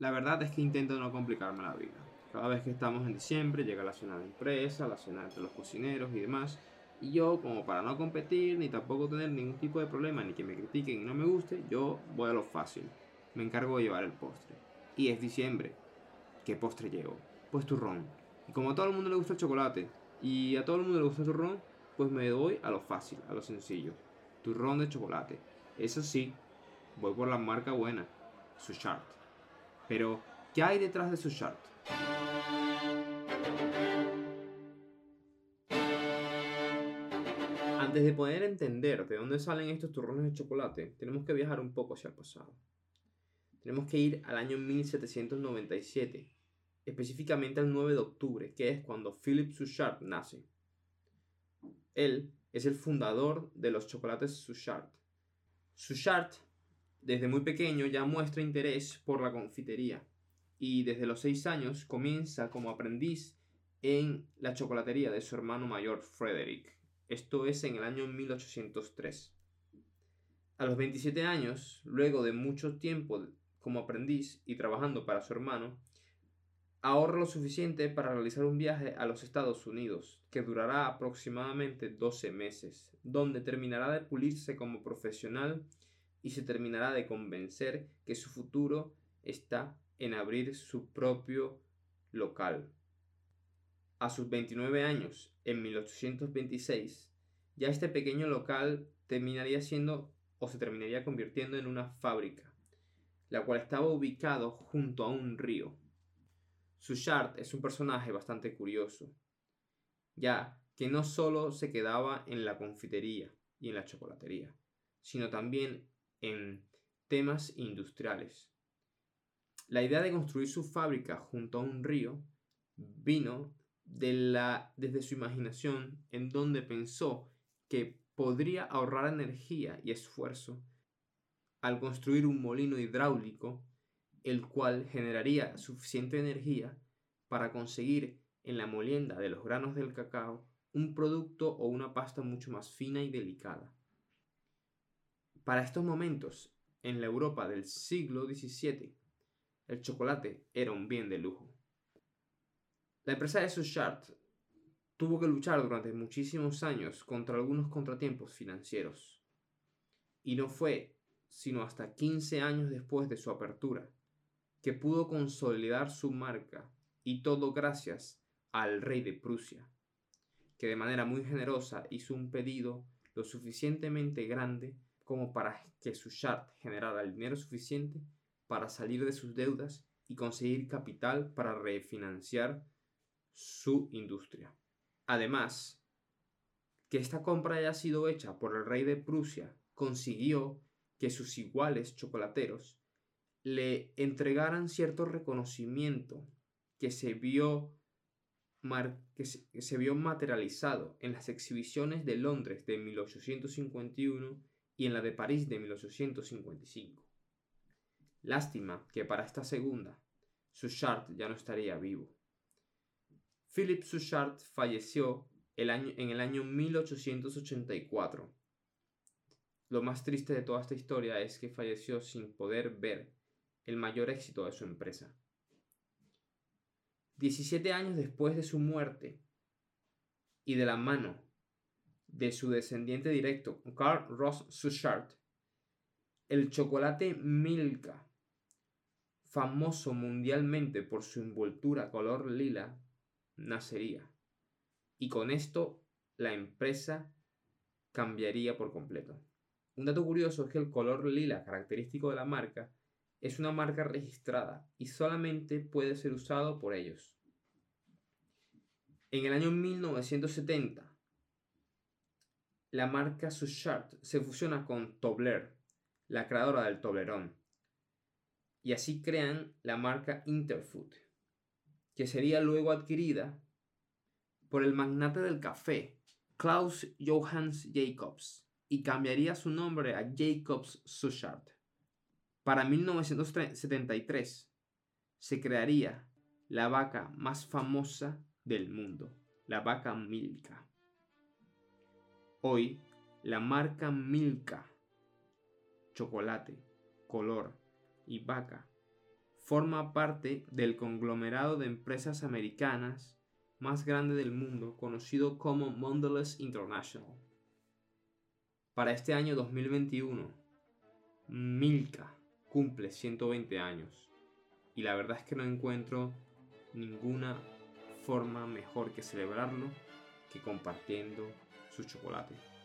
La verdad es que intento no complicarme la vida. Cada vez que estamos en diciembre llega la cena de empresa, la cena entre los cocineros y demás. Y yo, como para no competir, ni tampoco tener ningún tipo de problema, ni que me critiquen y no me guste, yo voy a lo fácil. Me encargo de llevar el postre. Y es diciembre. ¿Qué postre llevo? Pues turrón. Y como a todo el mundo le gusta el chocolate, y a todo el mundo le gusta el turrón, pues me doy a lo fácil, a lo sencillo. Turrón de chocolate. Eso sí, voy por la marca buena, Sushart. Pero, ¿qué hay detrás de Sushart? Antes de poder entender de dónde salen estos turrones de chocolate, tenemos que viajar un poco hacia el pasado. Tenemos que ir al año 1797, específicamente al 9 de octubre, que es cuando Philip Suchard nace. Él es el fundador de los chocolates Suchard. Suchard, desde muy pequeño, ya muestra interés por la confitería y desde los 6 años comienza como aprendiz en la chocolatería de su hermano mayor Frederick. Esto es en el año 1803. A los 27 años, luego de mucho tiempo como aprendiz y trabajando para su hermano, ahorra lo suficiente para realizar un viaje a los Estados Unidos, que durará aproximadamente 12 meses, donde terminará de pulirse como profesional y se terminará de convencer que su futuro está en abrir su propio local. A sus 29 años, en 1826, ya este pequeño local terminaría siendo o se terminaría convirtiendo en una fábrica, la cual estaba ubicado junto a un río. Suchard es un personaje bastante curioso, ya que no solo se quedaba en la confitería y en la chocolatería, sino también en temas industriales. La idea de construir su fábrica junto a un río vino de la, desde su imaginación en donde pensó que podría ahorrar energía y esfuerzo al construir un molino hidráulico, el cual generaría suficiente energía para conseguir en la molienda de los granos del cacao un producto o una pasta mucho más fina y delicada. Para estos momentos, en la Europa del siglo XVII, el chocolate era un bien de lujo. La empresa de Suchard tuvo que luchar durante muchísimos años contra algunos contratiempos financieros. Y no fue sino hasta 15 años después de su apertura que pudo consolidar su marca y todo gracias al rey de Prusia, que de manera muy generosa hizo un pedido lo suficientemente grande como para que Suchard generara el dinero suficiente para salir de sus deudas y conseguir capital para refinanciar su industria. Además, que esta compra haya sido hecha por el rey de Prusia consiguió que sus iguales chocolateros le entregaran cierto reconocimiento que se vio, que se vio materializado en las exhibiciones de Londres de 1851 y en la de París de 1855. Lástima que para esta segunda, Suchard ya no estaría vivo. Philip Suchard falleció en el año 1884. Lo más triste de toda esta historia es que falleció sin poder ver el mayor éxito de su empresa. 17 años después de su muerte y de la mano de su descendiente directo, Carl Ross Suchard, el chocolate Milka, famoso mundialmente por su envoltura color lila, nacería. Y con esto la empresa cambiaría por completo. Un dato curioso es que el color lila característico de la marca es una marca registrada y solamente puede ser usado por ellos. En el año 1970, la marca Suchard se fusiona con Tobler, la creadora del Toblerón, y así crean la marca Interfood que sería luego adquirida por el magnate del café, Klaus Johannes Jacobs, y cambiaría su nombre a Jacobs Suchard. Para 1973 se crearía la vaca más famosa del mundo, la vaca Milka. Hoy, la marca Milka, chocolate, color y vaca forma parte del conglomerado de empresas americanas más grande del mundo, conocido como Mondelez International. Para este año 2021, Milka cumple 120 años y la verdad es que no encuentro ninguna forma mejor que celebrarlo que compartiendo su chocolate.